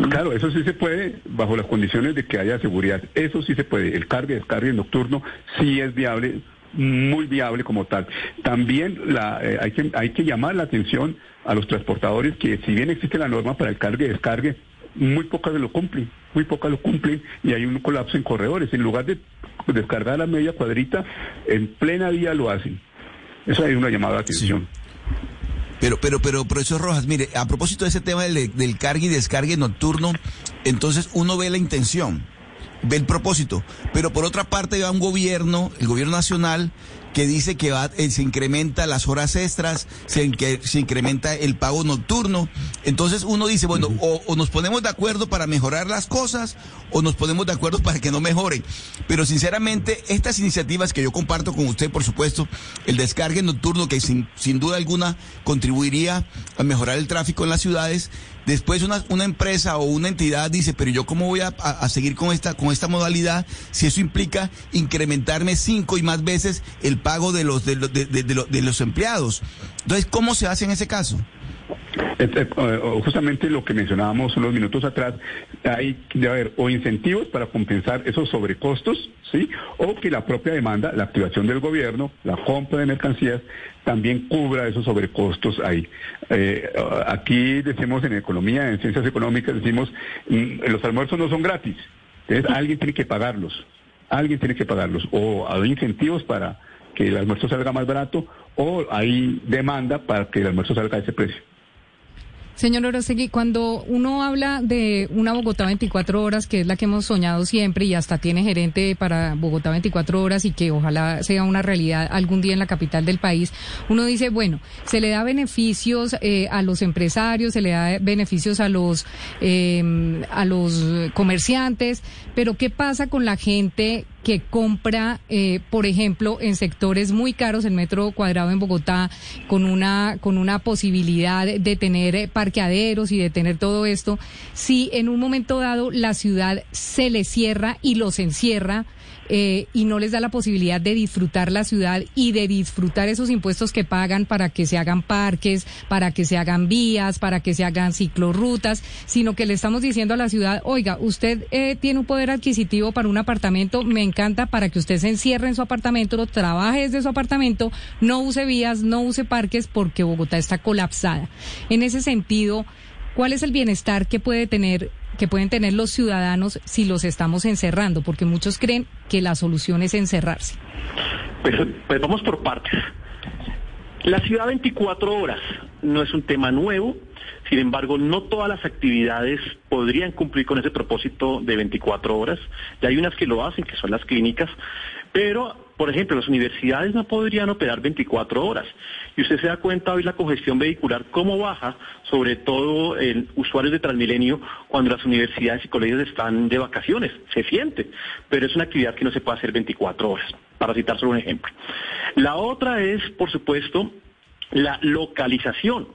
Claro, eso sí se puede bajo las condiciones de que haya seguridad. Eso sí se puede. El cargue, descargue nocturno sí es viable, muy viable como tal. También la, eh, hay, que, hay que llamar la atención a los transportadores que si bien existe la norma para el cargue, descargue, muy pocas lo cumplen, muy pocas lo cumplen y hay un colapso en corredores. En lugar de descargar a media cuadrita, en plena vía lo hacen. Eso hay una llamada de atención. Pero, pero, pero, profesor Rojas, mire, a propósito de ese tema del, cargue y descargue nocturno, entonces uno ve la intención, ve el propósito, pero por otra parte va un gobierno, el gobierno nacional, que dice que va, eh, se incrementa las horas extras, se, se incrementa el pago nocturno. Entonces uno dice, bueno, o, nos ponemos de acuerdo para mejorar las cosas o nos ponemos de acuerdo para que no mejoren. Pero sinceramente, estas iniciativas que yo comparto con usted, por supuesto, el descargue nocturno que sin, sin duda alguna contribuiría a mejorar el tráfico en las ciudades, Después una, una empresa o una entidad dice, pero yo cómo voy a, a, seguir con esta, con esta modalidad si eso implica incrementarme cinco y más veces el pago de los, de, de, de, de los empleados. Entonces, ¿cómo se hace en ese caso? Eh, justamente lo que mencionábamos unos minutos atrás, hay de haber o incentivos para compensar esos sobrecostos, ¿sí? O que la propia demanda, la activación del gobierno, la compra de mercancías, también cubra esos sobrecostos ahí. Eh, aquí decimos en economía, en ciencias económicas, decimos, mm, los almuerzos no son gratis, entonces alguien tiene que pagarlos, alguien tiene que pagarlos, o hay incentivos para que el almuerzo salga más barato, o hay demanda para que el almuerzo salga a ese precio. Señor Orosegui, cuando uno habla de una Bogotá 24 horas, que es la que hemos soñado siempre y hasta tiene gerente para Bogotá 24 horas y que ojalá sea una realidad algún día en la capital del país, uno dice, bueno, se le da beneficios eh, a los empresarios, se le da beneficios a los, eh, a los comerciantes, pero ¿qué pasa con la gente que compra, eh, por ejemplo, en sectores muy caros, el metro cuadrado en Bogotá, con una, con una posibilidad de tener eh, parqueaderos y de tener todo esto, si en un momento dado la ciudad se le cierra y los encierra, eh, y no les da la posibilidad de disfrutar la ciudad y de disfrutar esos impuestos que pagan para que se hagan parques, para que se hagan vías, para que se hagan ciclorrutas, sino que le estamos diciendo a la ciudad, oiga, usted eh, tiene un poder adquisitivo para un apartamento, me encanta para que usted se encierre en su apartamento, trabaje desde su apartamento, no use vías, no use parques porque Bogotá está colapsada. En ese sentido, ¿cuál es el bienestar que puede tener que pueden tener los ciudadanos si los estamos encerrando, porque muchos creen que la solución es encerrarse. Pues, pues vamos por partes. La ciudad 24 horas no es un tema nuevo, sin embargo, no todas las actividades podrían cumplir con ese propósito de 24 horas. Ya hay unas que lo hacen, que son las clínicas, pero, por ejemplo, las universidades no podrían operar 24 horas. Y usted se da cuenta hoy la congestión vehicular, cómo baja, sobre todo en usuarios de Transmilenio, cuando las universidades y colegios están de vacaciones. Se siente, pero es una actividad que no se puede hacer 24 horas, para citar solo un ejemplo. La otra es, por supuesto, la localización.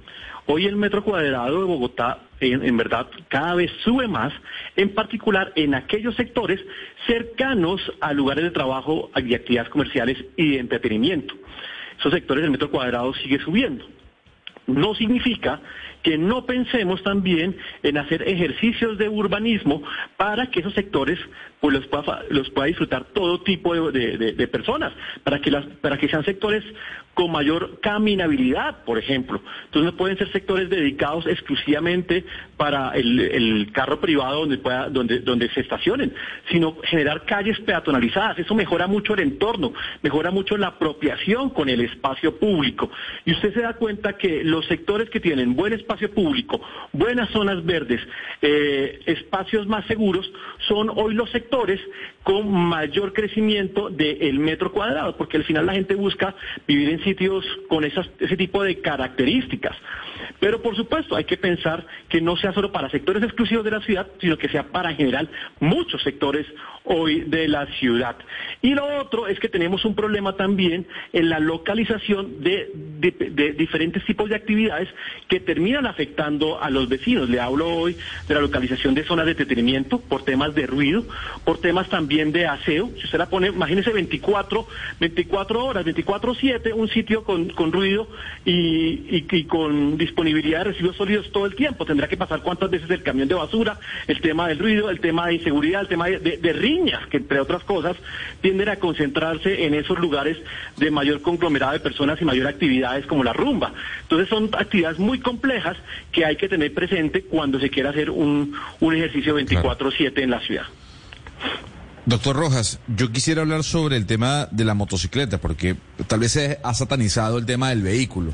Hoy el metro cuadrado de Bogotá en, verdad cada vez sube más, en particular en aquellos sectores cercanos a lugares de trabajo y actividades comerciales y de entretenimiento. Esos sectores del metro cuadrado sigue subiendo. No significa que no pensemos también en hacer ejercicios de urbanismo para que esos sectores pues los pueda, disfrutar todo tipo de, personas, para que, para que sean sectores con mayor caminabilidad, por ejemplo. Entonces no pueden ser sectores dedicados exclusivamente para el, carro privado donde, se estacionen, sino generar calles peatonalizadas. Eso mejora mucho el entorno, mejora mucho la apropiación con el espacio público. Y usted se da cuenta que los sectores que tienen buen espacio público, buenas zonas verdes, eh, espacios más seguros, son hoy los sectores con mayor crecimiento del metro cuadrado, porque al final la gente busca vivir en sitios con esas, ese tipo de características. Pero por supuesto hay que pensar que no sea solo para sectores exclusivos de la ciudad, sino que sea para en general muchos sectores hoy de la ciudad. Y lo otro es que tenemos un problema también en la localización de, diferentes tipos de actividades que terminan afectando a los vecinos. Le hablo hoy de la localización de zonas de entretenimiento por temas de ruido, por temas también de aseo. Si usted la pone, imagínese 24, 24 horas, 24-7, un sitio con, ruido y, y con disponibilidad de residuos sólidos todo el tiempo. Tendrá que pasar cuántas veces el camión de basura, el tema del ruido, el tema de inseguridad, el tema de, de riñas, que entre otras cosas tienden a concentrarse en esos lugares de mayor conglomerado de personas y mayor actividades como la rumba. Entonces son actividades muy complejas que hay que tener presente cuando se quiera hacer un, un ejercicio 24/7 en la ciudad. Doctor Rojas, yo quisiera hablar sobre el tema de la motocicleta, porque tal vez se ha satanizado el tema del vehículo.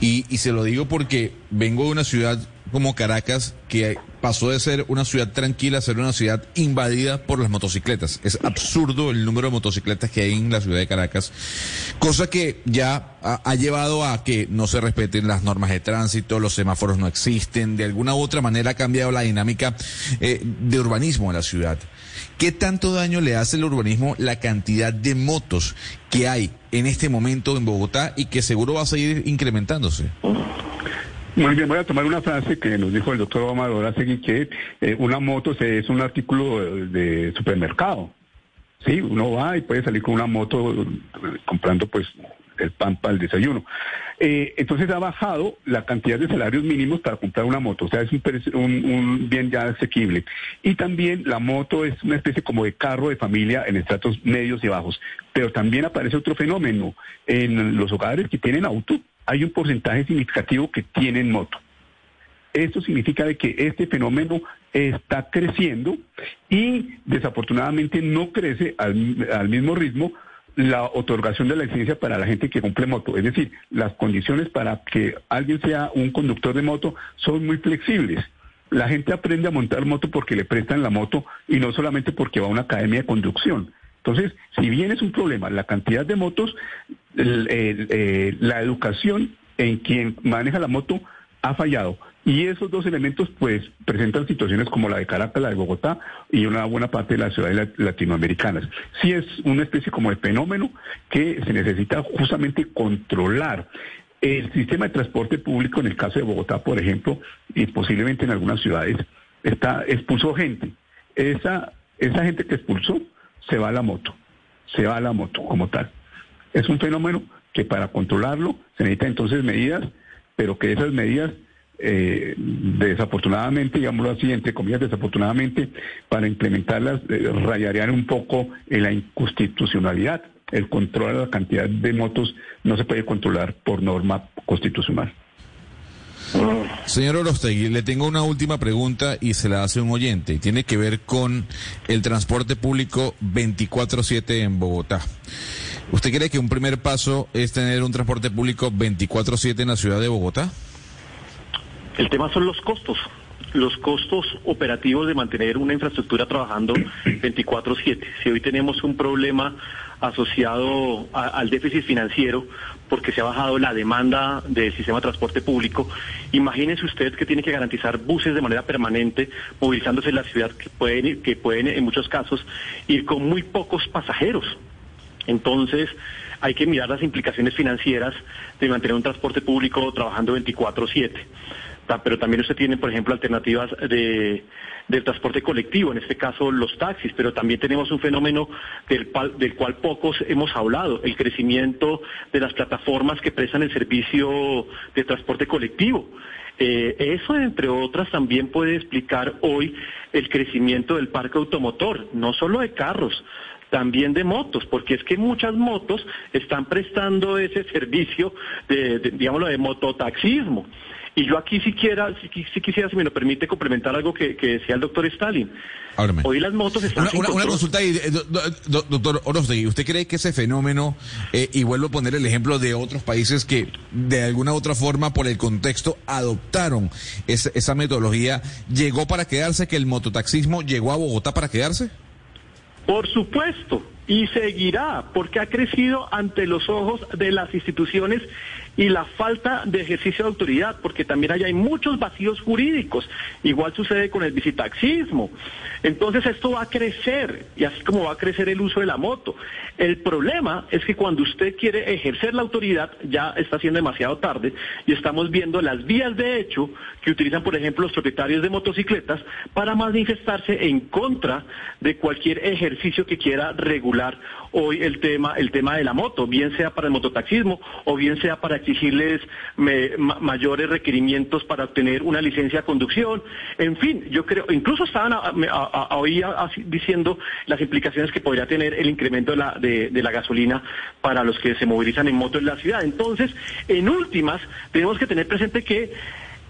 Y, se lo digo porque vengo de una ciudad como Caracas, que pasó de ser una ciudad tranquila a ser una ciudad invadida por las motocicletas. Es absurdo el número de motocicletas que hay en la ciudad de Caracas, cosa que ya ha, llevado a que no se respeten las normas de tránsito, los semáforos no existen, de alguna u otra manera ha cambiado la dinámica eh, de urbanismo en la ciudad. ¿Qué tanto daño le hace el urbanismo la cantidad de motos que hay en este momento en Bogotá y que seguro va a seguir incrementándose? Muy bien, voy a tomar una frase que nos dijo el doctor Amador hace que eh, una moto es un artículo de supermercado. Sí, uno va y puede salir con una moto eh, comprando pues el pan para el desayuno. Eh, entonces ha bajado la cantidad de salarios mínimos para comprar una moto, o sea, es un, un, bien ya asequible. Y también la moto es una especie como de carro de familia en estratos medios y bajos. Pero también aparece otro fenómeno en los hogares que tienen auto hay un porcentaje significativo que tienen moto. Esto significa de que este fenómeno está creciendo y desafortunadamente no crece al, mismo ritmo la otorgación de la licencia para la gente que cumple moto. Es decir, las condiciones para que alguien sea un conductor de moto son muy flexibles. La gente aprende a montar moto porque le prestan la moto y no solamente porque va a una academia de conducción. Entonces, si bien es un problema la cantidad de motos, eh, la educación en quien maneja la moto ha fallado. Y esos dos elementos pues presentan situaciones como la de Caracas, la de Bogotá y una buena parte de las ciudades latinoamericanas. Sí es una especie como de fenómeno que se necesita justamente controlar. El sistema de transporte público, en el caso de Bogotá, por ejemplo, y posiblemente en algunas ciudades, está expulsó gente. Esa, esa gente que expulsó se va a la moto, se va a la moto como tal. Es un fenómeno que para controlarlo se necesitan entonces medidas, pero que esas medidas, eh, desafortunadamente, digámoslo así, entre comillas, desafortunadamente, para implementarlas, eh, rayarían un poco en la inconstitucionalidad. El control de la cantidad de motos no se puede controlar por norma constitucional. Señor Orostegui, le tengo una última pregunta y se la hace un oyente. Tiene que ver con el transporte público 24-7 en Bogotá. ¿Usted cree que un primer paso es tener un transporte público 24-7 en la ciudad de Bogotá? El tema son los costos. Los costos operativos de mantener una infraestructura trabajando 24-7. Si hoy tenemos un problema asociado al déficit financiero porque se ha bajado la demanda del sistema de transporte público. Imagínese usted que tiene que garantizar buses de manera permanente, movilizándose en la ciudad, que pueden, que pueden en muchos casos ir con muy pocos pasajeros. Entonces, hay que mirar las implicaciones financieras de mantener un transporte público trabajando 24/7 pero también usted tiene, por ejemplo, alternativas de, del transporte colectivo, en este caso los taxis, pero también tenemos un fenómeno del, cual pocos hemos hablado, el crecimiento de las plataformas que prestan el servicio de transporte colectivo. Eh, eso, entre otras, también puede explicar hoy el crecimiento del parque automotor, no solo de carros, también de motos, porque es que muchas motos están prestando ese servicio digámoslo, de mototaxismo. Y yo aquí si, si, quisiera, si me lo permite, complementar algo que, decía el doctor Stalin. Hoy las motos están Una, una, consulta ahí, eh, doctor Orostegui, ¿usted cree que ese fenómeno, eh, y vuelvo a poner el ejemplo de otros países que de alguna u otra forma, por el contexto, adoptaron esa metodología, llegó para quedarse, que el mototaxismo llegó a Bogotá para quedarse? Por supuesto, y seguirá porque ha crecido ante los ojos de las instituciones y la falta de ejercicio de autoridad, porque también allá hay muchos vacíos jurídicos. Igual sucede con el visitaxismo. Entonces esto va a crecer, y así como va a crecer el uso de la moto. El problema es que cuando usted quiere ejercer la autoridad, ya está siendo demasiado tarde, y estamos viendo las vías de hecho que utilizan, por ejemplo, los propietarios de motocicletas para manifestarse en contra de cualquier ejercicio que quiera regular hoy el tema, el tema de la moto, bien sea para el mototaxismo o bien sea para exigirles mayores requerimientos para obtener una licencia de conducción. En fin, yo creo, incluso estaban a, diciendo las implicaciones que podría tener el incremento de la, de, de la gasolina para los que se movilizan en moto en la ciudad. Entonces, en últimas, tenemos que tener presente que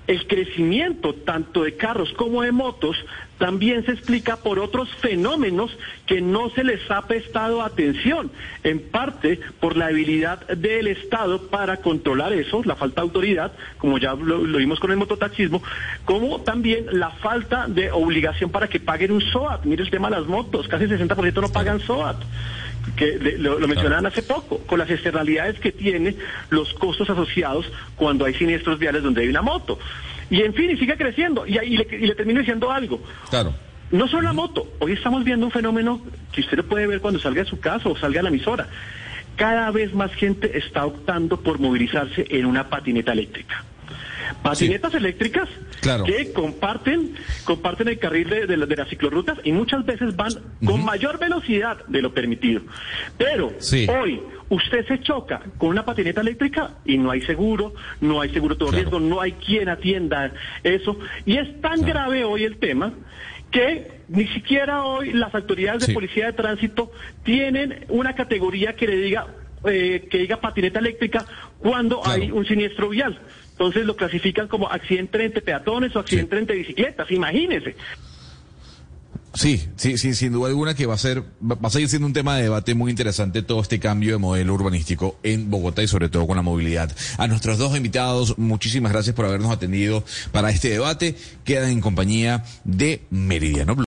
el crecimiento tanto de carros como de motos también se explica por otros fenómenos que no se les ha prestado atención, en parte por la debilidad del Estado para controlar eso, la falta de autoridad, como ya lo, vimos con el mototaxismo, como también la falta de obligación para que paguen un SOAT. Mire el tema de las motos, casi el 60% no pagan SOAT que lo, mencionaban hace poco, con las externalidades que tiene los costos asociados cuando hay siniestros viales donde hay una moto. Y en fin, y sigue creciendo. Y, y, le, y le termino diciendo algo. Claro. No solo la moto, hoy estamos viendo un fenómeno que usted lo puede ver cuando salga de su casa o salga a la emisora. Cada vez más gente está optando por movilizarse en una patineta eléctrica. Patinetas eléctricas que comparten, comparten el carril de, de, las ciclorrutas y muchas veces van con mayor velocidad de lo permitido. Pero hoy usted se choca con una patineta eléctrica y no hay seguro, no hay seguro todo riesgo, no hay quien atienda eso. Y es tan grave hoy el tema que ni siquiera hoy las autoridades de policía de tránsito tienen una categoría que le diga eh, que diga patineta eléctrica cuando hay un siniestro vial. Entonces lo clasifican como accidente entre peatones o accidente entre bicicletas, imagínense. Sí, sí, sí, sin duda alguna que va a ser, va a seguir siendo un tema de debate muy interesante todo este cambio de modelo urbanístico en Bogotá y sobre todo con la movilidad. A nuestros dos invitados, muchísimas gracias por habernos atendido para este debate. Quedan en compañía de Meridiano